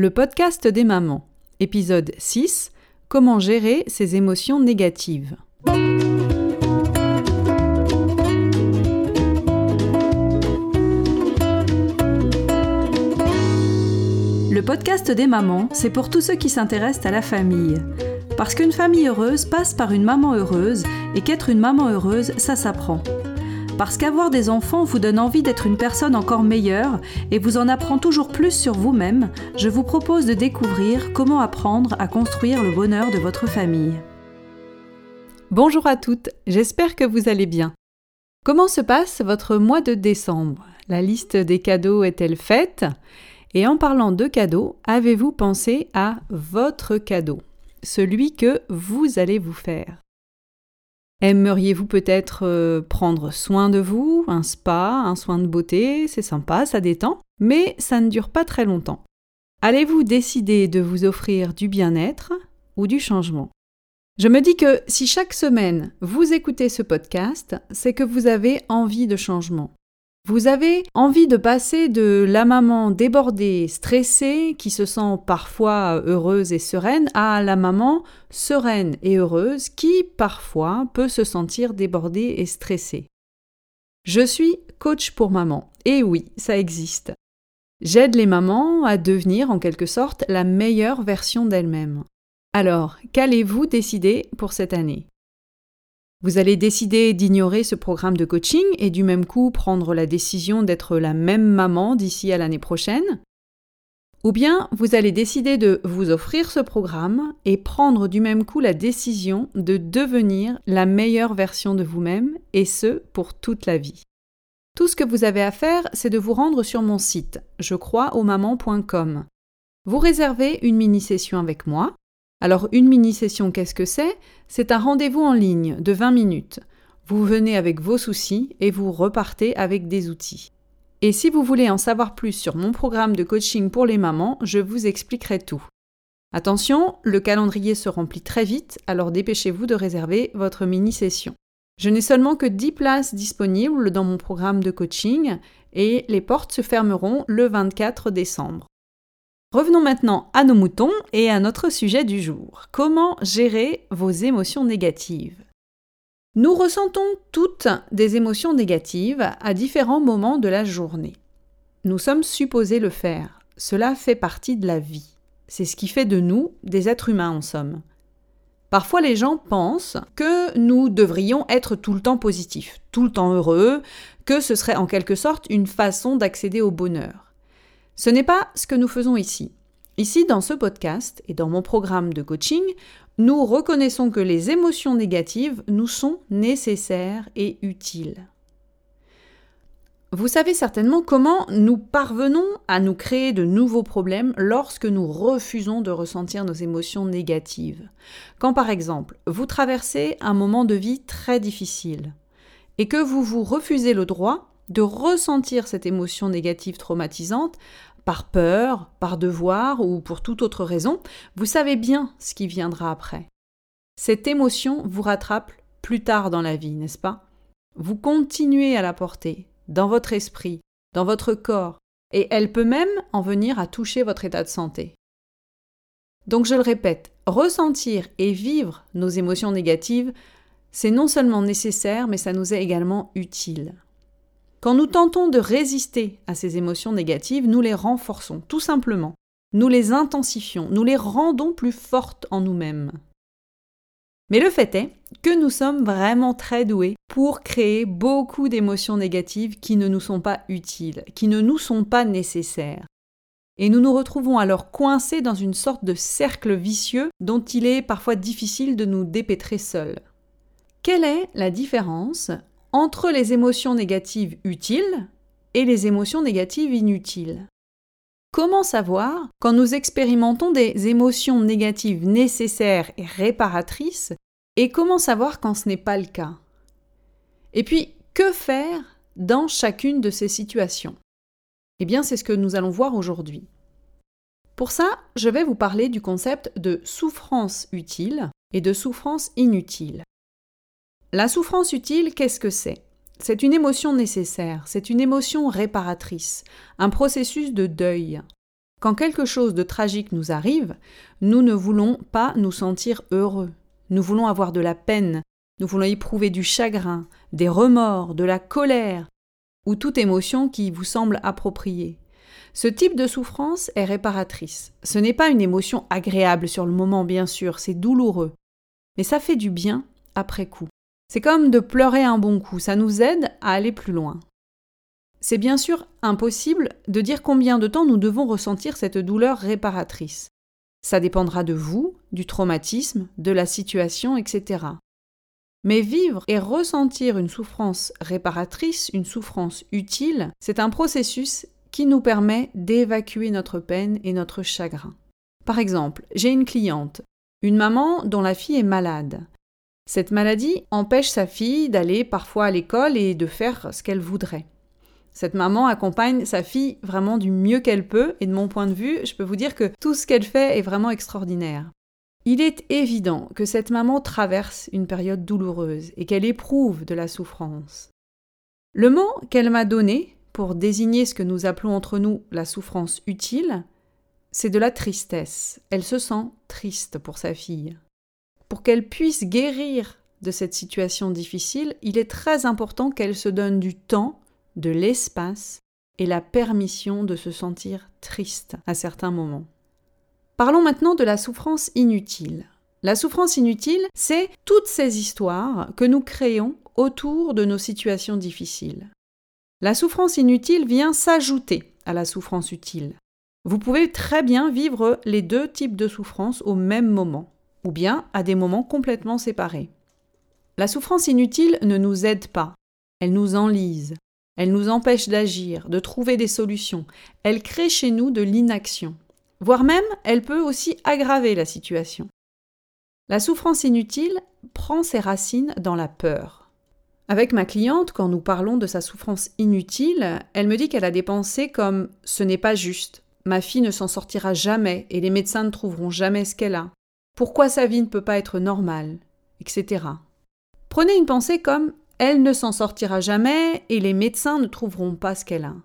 Le podcast des mamans, épisode 6 Comment gérer ses émotions négatives. Le podcast des mamans, c'est pour tous ceux qui s'intéressent à la famille. Parce qu'une famille heureuse passe par une maman heureuse et qu'être une maman heureuse, ça s'apprend. Parce qu'avoir des enfants vous donne envie d'être une personne encore meilleure et vous en apprend toujours plus sur vous-même, je vous propose de découvrir comment apprendre à construire le bonheur de votre famille. Bonjour à toutes, j'espère que vous allez bien. Comment se passe votre mois de décembre? La liste des cadeaux est-elle faite? Et en parlant de cadeaux, avez-vous pensé à votre cadeau, celui que vous allez vous faire Aimeriez-vous peut-être euh, prendre soin de vous, un spa, un soin de beauté, c'est sympa, ça détend, mais ça ne dure pas très longtemps. Allez-vous décider de vous offrir du bien-être ou du changement? Je me dis que si chaque semaine vous écoutez ce podcast, c'est que vous avez envie de changement. Vous avez envie de passer de la maman débordée, stressée, qui se sent parfois heureuse et sereine, à la maman sereine et heureuse, qui parfois peut se sentir débordée et stressée. Je suis coach pour maman. Et oui, ça existe. J'aide les mamans à devenir en quelque sorte la meilleure version d'elles-mêmes. Alors, qu'allez-vous décider pour cette année? Vous allez décider d'ignorer ce programme de coaching et du même coup prendre la décision d'être la même maman d'ici à l'année prochaine. Ou bien vous allez décider de vous offrir ce programme et prendre du même coup la décision de devenir la meilleure version de vous-même et ce pour toute la vie. Tout ce que vous avez à faire, c'est de vous rendre sur mon site, je crois au maman.com. Vous réservez une mini-session avec moi alors une mini-session, qu'est-ce que c'est? C'est un rendez-vous en ligne de 20 minutes. Vous venez avec vos soucis et vous repartez avec des outils. Et si vous voulez en savoir plus sur mon programme de coaching pour les mamans, je vous expliquerai tout. Attention, le calendrier se remplit très vite, alors dépêchez-vous de réserver votre mini-session. Je n'ai seulement que 10 places disponibles dans mon programme de coaching et les portes se fermeront le 24 décembre. Revenons maintenant à nos moutons et à notre sujet du jour. Comment gérer vos émotions négatives? Nous ressentons toutes des émotions négatives à différents moments de la journée. Nous sommes supposés le faire. Cela fait partie de la vie. C'est ce qui fait de nous des êtres humains en somme. Parfois les gens pensent que nous devrions être tout le temps positifs, tout le temps heureux, que ce serait en quelque sorte une façon d'accéder au bonheur. Ce n'est pas ce que nous faisons ici. Ici, dans ce podcast et dans mon programme de coaching, nous reconnaissons que les émotions négatives nous sont nécessaires et utiles. Vous savez certainement comment nous parvenons à nous créer de nouveaux problèmes lorsque nous refusons de ressentir nos émotions négatives. Quand par exemple, vous traversez un moment de vie très difficile et que vous vous refusez le droit de ressentir cette émotion négative traumatisante par peur, par devoir ou pour toute autre raison, vous savez bien ce qui viendra après. Cette émotion vous rattrape plus tard dans la vie, n'est-ce pas? Vous continuez à la porter, dans votre esprit, dans votre corps, et elle peut même en venir à toucher votre état de santé. Donc je le répète, ressentir et vivre nos émotions négatives, c'est non seulement nécessaire, mais ça nous est également utile. Quand nous tentons de résister à ces émotions négatives, nous les renforçons, tout simplement. Nous les intensifions, nous les rendons plus fortes en nous-mêmes. Mais le fait est que nous sommes vraiment très doués pour créer beaucoup d'émotions négatives qui ne nous sont pas utiles, qui ne nous sont pas nécessaires. Et nous nous retrouvons alors coincés dans une sorte de cercle vicieux dont il est parfois difficile de nous dépêtrer seuls. Quelle est la différence entre les émotions négatives utiles et les émotions négatives inutiles. Comment savoir quand nous expérimentons des émotions négatives nécessaires et réparatrices et comment savoir quand ce n'est pas le cas? Et puis, que faire dans chacune de ces situations? Eh bien, c'est ce que nous allons voir aujourd'hui. Pour ça, je vais vous parler du concept de souffrance utile et de souffrance inutile. La souffrance utile, qu'est-ce que c'est? C'est une émotion nécessaire, c'est une émotion réparatrice, un processus de deuil. Quand quelque chose de tragique nous arrive, nous ne voulons pas nous sentir heureux. Nous voulons avoir de la peine, nous voulons éprouver du chagrin, des remords, de la colère, ou toute émotion qui vous semble appropriée. Ce type de souffrance est réparatrice. Ce n'est pas une émotion agréable sur le moment, bien sûr, c'est douloureux. Mais ça fait du bien après coup. C'est comme de pleurer un bon coup, ça nous aide à aller plus loin. C'est bien sûr impossible de dire combien de temps nous devons ressentir cette douleur réparatrice. Ça dépendra de vous, du traumatisme, de la situation, etc. Mais vivre et ressentir une souffrance réparatrice, une souffrance utile, c'est un processus qui nous permet d'évacuer notre peine et notre chagrin. Par exemple, j'ai une cliente, une maman dont la fille est malade. Cette maladie empêche sa fille d'aller parfois à l'école et de faire ce qu'elle voudrait. Cette maman accompagne sa fille vraiment du mieux qu'elle peut, et de mon point de vue, je peux vous dire que tout ce qu'elle fait est vraiment extraordinaire. Il est évident que cette maman traverse une période douloureuse et qu'elle éprouve de la souffrance. Le mot qu'elle m'a donné pour désigner ce que nous appelons entre nous la souffrance utile, c'est de la tristesse. Elle se sent triste pour sa fille. Pour qu'elle puisse guérir de cette situation difficile, il est très important qu'elle se donne du temps de l'espace et la permission de se sentir triste à certains moments. Parlons maintenant de la souffrance inutile. La souffrance inutile, c'est toutes ces histoires que nous créons autour de nos situations difficiles. La souffrance inutile vient s'ajouter à la souffrance utile. Vous pouvez très bien vivre les deux types de souffrance au même moment, ou bien à des moments complètement séparés. La souffrance inutile ne nous aide pas, elle nous enlise, elle nous empêche d'agir, de trouver des solutions. Elle crée chez nous de l'inaction. Voire même, elle peut aussi aggraver la situation. La souffrance inutile prend ses racines dans la peur. Avec ma cliente, quand nous parlons de sa souffrance inutile, elle me dit qu'elle a des pensées comme ce n'est pas juste, ma fille ne s'en sortira jamais et les médecins ne trouveront jamais ce qu'elle a, pourquoi sa vie ne peut pas être normale, etc. Prenez une pensée comme elle ne s'en sortira jamais et les médecins ne trouveront pas ce qu'elle a.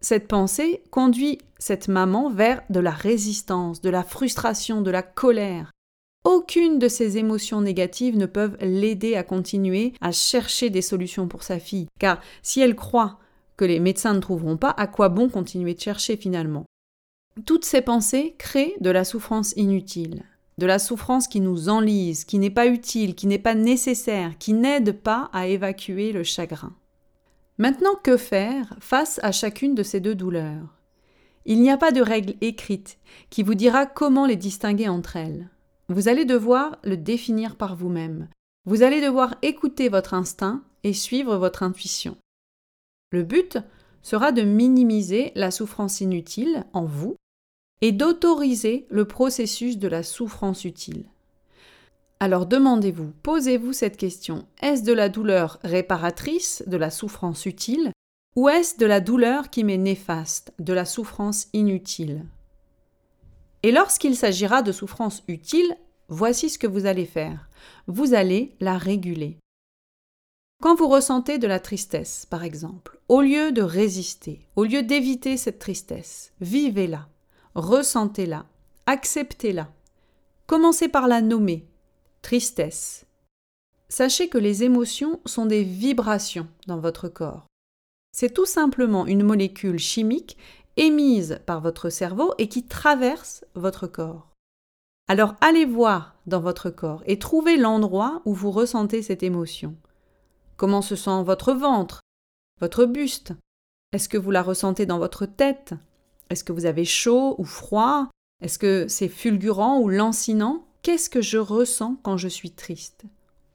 Cette pensée conduit cette maman vers de la résistance, de la frustration, de la colère. Aucune de ces émotions négatives ne peuvent l'aider à continuer à chercher des solutions pour sa fille, car si elle croit que les médecins ne trouveront pas, à quoi bon continuer de chercher finalement? Toutes ces pensées créent de la souffrance inutile de la souffrance qui nous enlise, qui n'est pas utile, qui n'est pas nécessaire, qui n'aide pas à évacuer le chagrin. Maintenant, que faire face à chacune de ces deux douleurs? Il n'y a pas de règle écrite qui vous dira comment les distinguer entre elles. Vous allez devoir le définir par vous-même. Vous allez devoir écouter votre instinct et suivre votre intuition. Le but sera de minimiser la souffrance inutile en vous et d'autoriser le processus de la souffrance utile. Alors demandez-vous, posez-vous cette question, est-ce de la douleur réparatrice, de la souffrance utile, ou est-ce de la douleur qui m'est néfaste, de la souffrance inutile? Et lorsqu'il s'agira de souffrance utile, voici ce que vous allez faire. Vous allez la réguler. Quand vous ressentez de la tristesse, par exemple, au lieu de résister, au lieu d'éviter cette tristesse, vivez-la ressentez-la, acceptez-la. Commencez par la nommer. Tristesse. Sachez que les émotions sont des vibrations dans votre corps. C'est tout simplement une molécule chimique émise par votre cerveau et qui traverse votre corps. Alors allez voir dans votre corps et trouvez l'endroit où vous ressentez cette émotion. Comment se sent votre ventre, votre buste? Est-ce que vous la ressentez dans votre tête? Est-ce que vous avez chaud ou froid? Est-ce que c'est fulgurant ou lancinant? Qu'est-ce que je ressens quand je suis triste?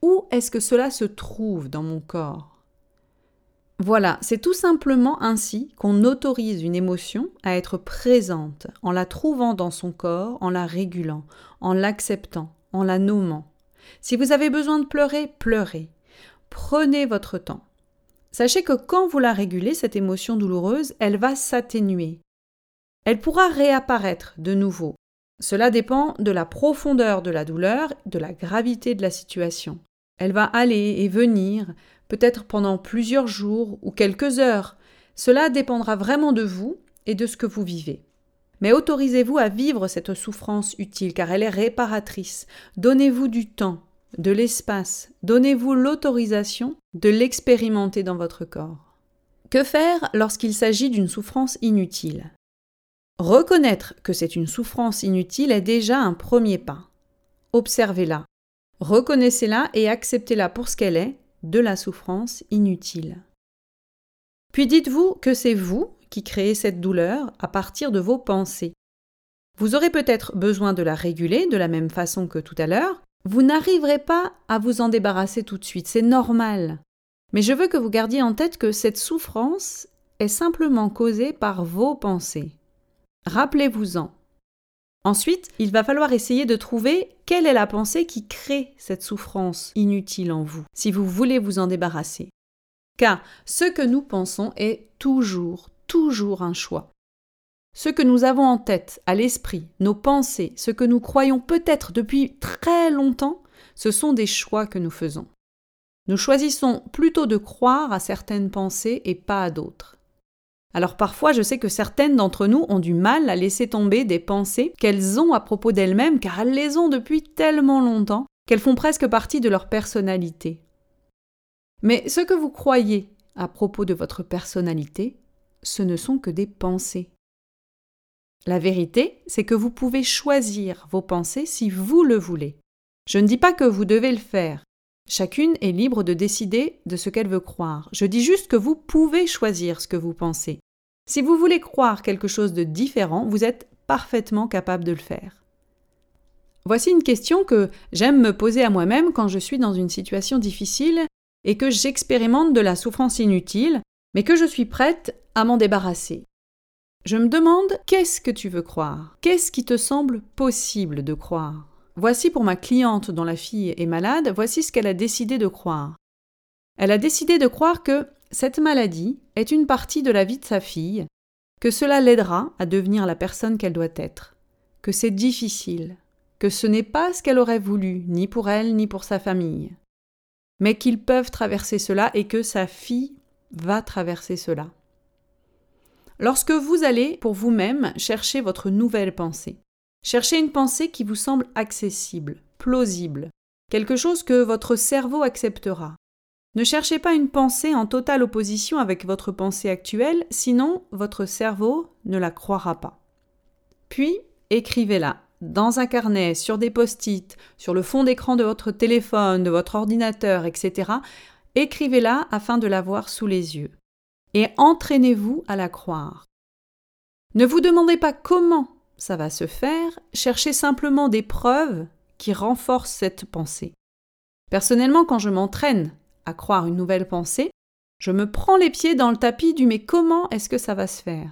Où est-ce que cela se trouve dans mon corps? Voilà, c'est tout simplement ainsi qu'on autorise une émotion à être présente en la trouvant dans son corps, en la régulant, en l'acceptant, en la nommant. Si vous avez besoin de pleurer, pleurez. Prenez votre temps. Sachez que quand vous la régulez, cette émotion douloureuse, elle va s'atténuer. Elle pourra réapparaître de nouveau. Cela dépend de la profondeur de la douleur, de la gravité de la situation. Elle va aller et venir, peut-être pendant plusieurs jours ou quelques heures. Cela dépendra vraiment de vous et de ce que vous vivez. mais autorisez-vous à vivre cette souffrance utile car elle est réparatrice. Donnez-vous du temps, de l'espace, donnez-vous l'autorisation de l'expérimenter dans votre corps. Que faire lorsqu'il s'agit d'une souffrance inutile? Reconnaître que c'est une souffrance inutile est déjà un premier pas. Observez-la, reconnaissez-la et acceptez-la pour ce qu'elle est, de la souffrance inutile. Puis dites-vous que c'est vous qui créez cette douleur à partir de vos pensées. Vous aurez peut-être besoin de la réguler de la même façon que tout à l'heure. Vous n'arriverez pas à vous en débarrasser tout de suite, c'est normal. Mais je veux que vous gardiez en tête que cette souffrance est simplement causée par vos pensées. Rappelez-vous-en. Ensuite, il va falloir essayer de trouver quelle est la pensée qui crée cette souffrance inutile en vous, si vous voulez vous en débarrasser. Car ce que nous pensons est toujours, toujours un choix. Ce que nous avons en tête, à l'esprit, nos pensées, ce que nous croyons peut-être depuis très longtemps, ce sont des choix que nous faisons. Nous choisissons plutôt de croire à certaines pensées et pas à d'autres. Alors parfois, je sais que certaines d'entre nous ont du mal à laisser tomber des pensées qu'elles ont à propos d'elles-mêmes, car elles les ont depuis tellement longtemps qu'elles font presque partie de leur personnalité. Mais ce que vous croyez à propos de votre personnalité, ce ne sont que des pensées. La vérité, c'est que vous pouvez choisir vos pensées si vous le voulez. Je ne dis pas que vous devez le faire. Chacune est libre de décider de ce qu'elle veut croire. Je dis juste que vous pouvez choisir ce que vous pensez. Si vous voulez croire quelque chose de différent, vous êtes parfaitement capable de le faire. Voici une question que j'aime me poser à moi-même quand je suis dans une situation difficile et que j'expérimente de la souffrance inutile, mais que je suis prête à m'en débarrasser. Je me demande qu'est-ce que tu veux croire? Qu'est-ce qui te semble possible de croire? Voici pour ma cliente dont la fille est malade, voici ce qu'elle a décidé de croire. Elle a décidé de croire que cette maladie est une partie de la vie de sa fille, que cela l'aidera à devenir la personne qu'elle doit être, que c'est difficile, que ce n'est pas ce qu'elle aurait voulu, ni pour elle, ni pour sa famille, mais qu'ils peuvent traverser cela et que sa fille va traverser cela. Lorsque vous allez pour vous-même chercher votre nouvelle pensée, Cherchez une pensée qui vous semble accessible, plausible, quelque chose que votre cerveau acceptera. Ne cherchez pas une pensée en totale opposition avec votre pensée actuelle, sinon votre cerveau ne la croira pas. Puis, écrivez-la dans un carnet, sur des post-it, sur le fond d'écran de votre téléphone, de votre ordinateur, etc. Écrivez-la afin de la voir sous les yeux. Et entraînez-vous à la croire. Ne vous demandez pas comment ça va se faire, cherchez simplement des preuves qui renforcent cette pensée. Personnellement, quand je m'entraîne à croire une nouvelle pensée, je me prends les pieds dans le tapis du mais comment est-ce que ça va se faire?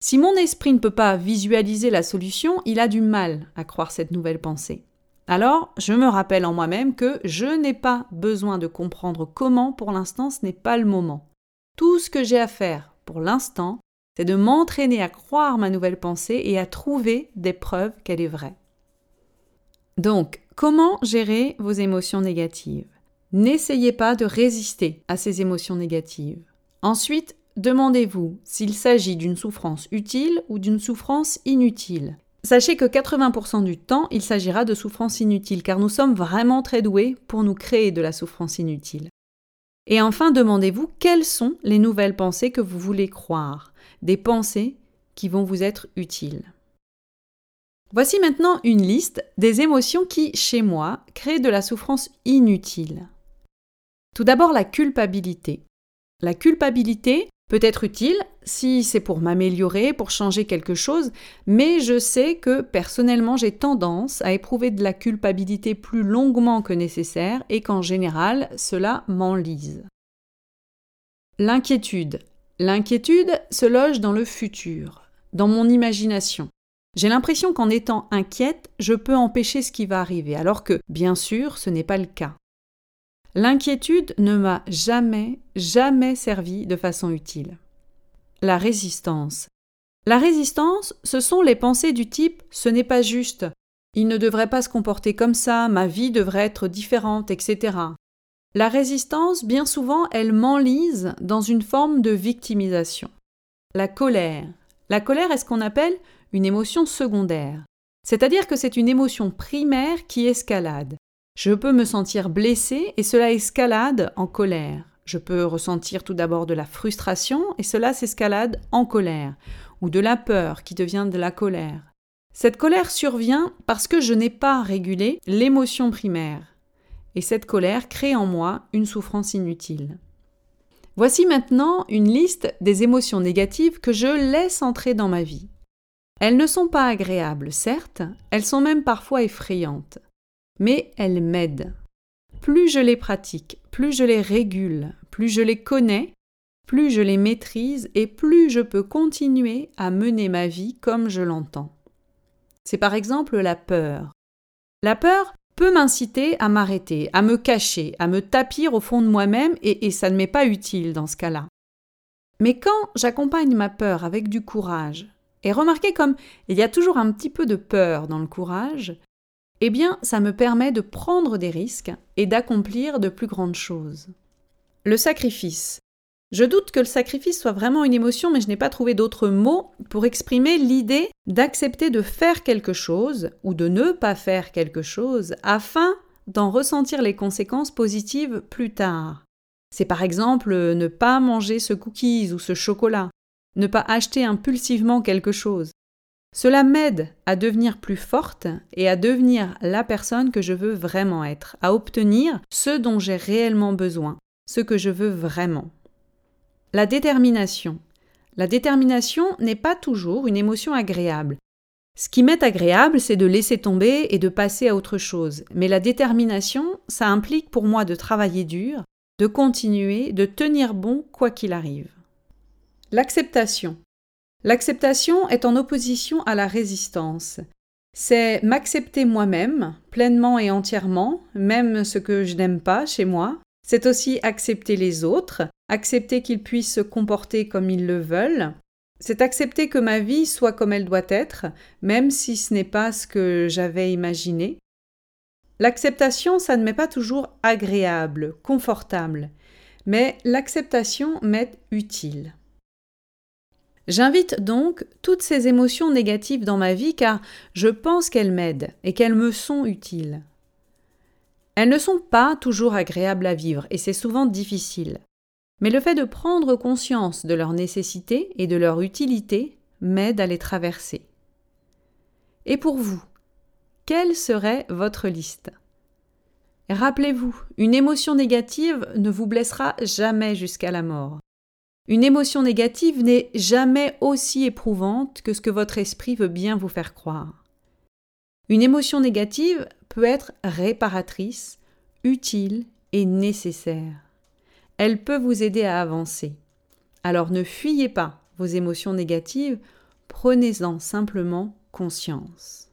Si mon esprit ne peut pas visualiser la solution, il a du mal à croire cette nouvelle pensée. Alors, je me rappelle en moi-même que je n'ai pas besoin de comprendre comment pour l'instant, ce n'est pas le moment. Tout ce que j'ai à faire pour l'instant, c'est de m'entraîner à croire ma nouvelle pensée et à trouver des preuves qu'elle est vraie. Donc, comment gérer vos émotions négatives? N'essayez pas de résister à ces émotions négatives. Ensuite, demandez-vous s'il s'agit d'une souffrance utile ou d'une souffrance inutile. Sachez que 80% du temps, il s'agira de souffrance inutile, car nous sommes vraiment très doués pour nous créer de la souffrance inutile. Et enfin, demandez-vous quelles sont les nouvelles pensées que vous voulez croire des pensées qui vont vous être utiles. Voici maintenant une liste des émotions qui, chez moi, créent de la souffrance inutile. Tout d'abord la culpabilité. La culpabilité peut être utile si c'est pour m'améliorer, pour changer quelque chose, mais je sais que personnellement j'ai tendance à éprouver de la culpabilité plus longuement que nécessaire et qu'en général cela m'enlise. L'inquiétude. L'inquiétude se loge dans le futur, dans mon imagination. J'ai l'impression qu'en étant inquiète, je peux empêcher ce qui va arriver, alors que, bien sûr, ce n'est pas le cas. L'inquiétude ne m'a jamais, jamais servi de façon utile. La résistance. La résistance, ce sont les pensées du type ce n'est pas juste, il ne devrait pas se comporter comme ça, ma vie devrait être différente, etc. La résistance, bien souvent, elle m'enlise dans une forme de victimisation. La colère. La colère est ce qu'on appelle une émotion secondaire. C'est-à-dire que c'est une émotion primaire qui escalade. Je peux me sentir blessé et cela escalade en colère. Je peux ressentir tout d'abord de la frustration et cela s'escalade en colère, ou de la peur qui devient de la colère. Cette colère survient parce que je n'ai pas régulé l'émotion primaire. Et cette colère crée en moi une souffrance inutile. Voici maintenant une liste des émotions négatives que je laisse entrer dans ma vie. Elles ne sont pas agréables, certes, elles sont même parfois effrayantes, mais elles m'aident. Plus je les pratique, plus je les régule, plus je les connais, plus je les maîtrise et plus je peux continuer à mener ma vie comme je l'entends. C'est par exemple la peur. La peur peut m'inciter à m'arrêter, à me cacher, à me tapir au fond de moi-même et, et ça ne m'est pas utile dans ce cas-là. Mais quand j'accompagne ma peur avec du courage, et remarquez comme il y a toujours un petit peu de peur dans le courage, eh bien ça me permet de prendre des risques et d'accomplir de plus grandes choses. Le sacrifice. Je doute que le sacrifice soit vraiment une émotion, mais je n'ai pas trouvé d'autres mots pour exprimer l'idée d'accepter de faire quelque chose ou de ne pas faire quelque chose afin d'en ressentir les conséquences positives plus tard. C'est par exemple ne pas manger ce cookies ou ce chocolat, ne pas acheter impulsivement quelque chose. Cela m'aide à devenir plus forte et à devenir la personne que je veux vraiment être, à obtenir ce dont j'ai réellement besoin, ce que je veux vraiment. La détermination. La détermination n'est pas toujours une émotion agréable. Ce qui m'est agréable, c'est de laisser tomber et de passer à autre chose. Mais la détermination, ça implique pour moi de travailler dur, de continuer, de tenir bon quoi qu'il arrive. L'acceptation. L'acceptation est en opposition à la résistance. C'est m'accepter moi-même, pleinement et entièrement, même ce que je n'aime pas chez moi, c'est aussi accepter les autres, accepter qu'ils puissent se comporter comme ils le veulent. C'est accepter que ma vie soit comme elle doit être, même si ce n'est pas ce que j'avais imaginé. L'acceptation, ça ne m'est pas toujours agréable, confortable, mais l'acceptation m'est utile. J'invite donc toutes ces émotions négatives dans ma vie car je pense qu'elles m'aident et qu'elles me sont utiles. Elles ne sont pas toujours agréables à vivre et c'est souvent difficile. Mais le fait de prendre conscience de leur nécessité et de leur utilité m'aide à les traverser. Et pour vous, quelle serait votre liste? Rappelez-vous, une émotion négative ne vous blessera jamais jusqu'à la mort. Une émotion négative n'est jamais aussi éprouvante que ce que votre esprit veut bien vous faire croire. Une émotion négative être réparatrice, utile et nécessaire. Elle peut vous aider à avancer. Alors ne fuyez pas vos émotions négatives, prenez-en simplement conscience.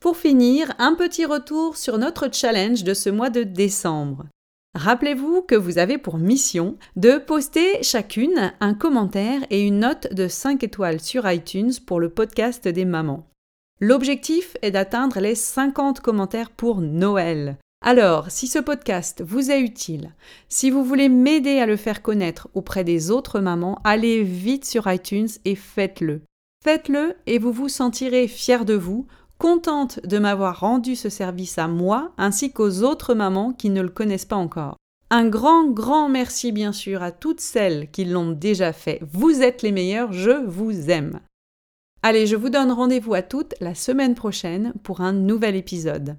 Pour finir, un petit retour sur notre challenge de ce mois de décembre. Rappelez-vous que vous avez pour mission de poster chacune un commentaire et une note de 5 étoiles sur iTunes pour le podcast des mamans. L'objectif est d'atteindre les 50 commentaires pour Noël. Alors, si ce podcast vous est utile, si vous voulez m'aider à le faire connaître auprès des autres mamans, allez vite sur iTunes et faites-le. Faites-le et vous vous sentirez fier de vous, contente de m'avoir rendu ce service à moi ainsi qu'aux autres mamans qui ne le connaissent pas encore. Un grand, grand merci bien sûr à toutes celles qui l'ont déjà fait. Vous êtes les meilleures, je vous aime. Allez, je vous donne rendez-vous à toutes la semaine prochaine pour un nouvel épisode.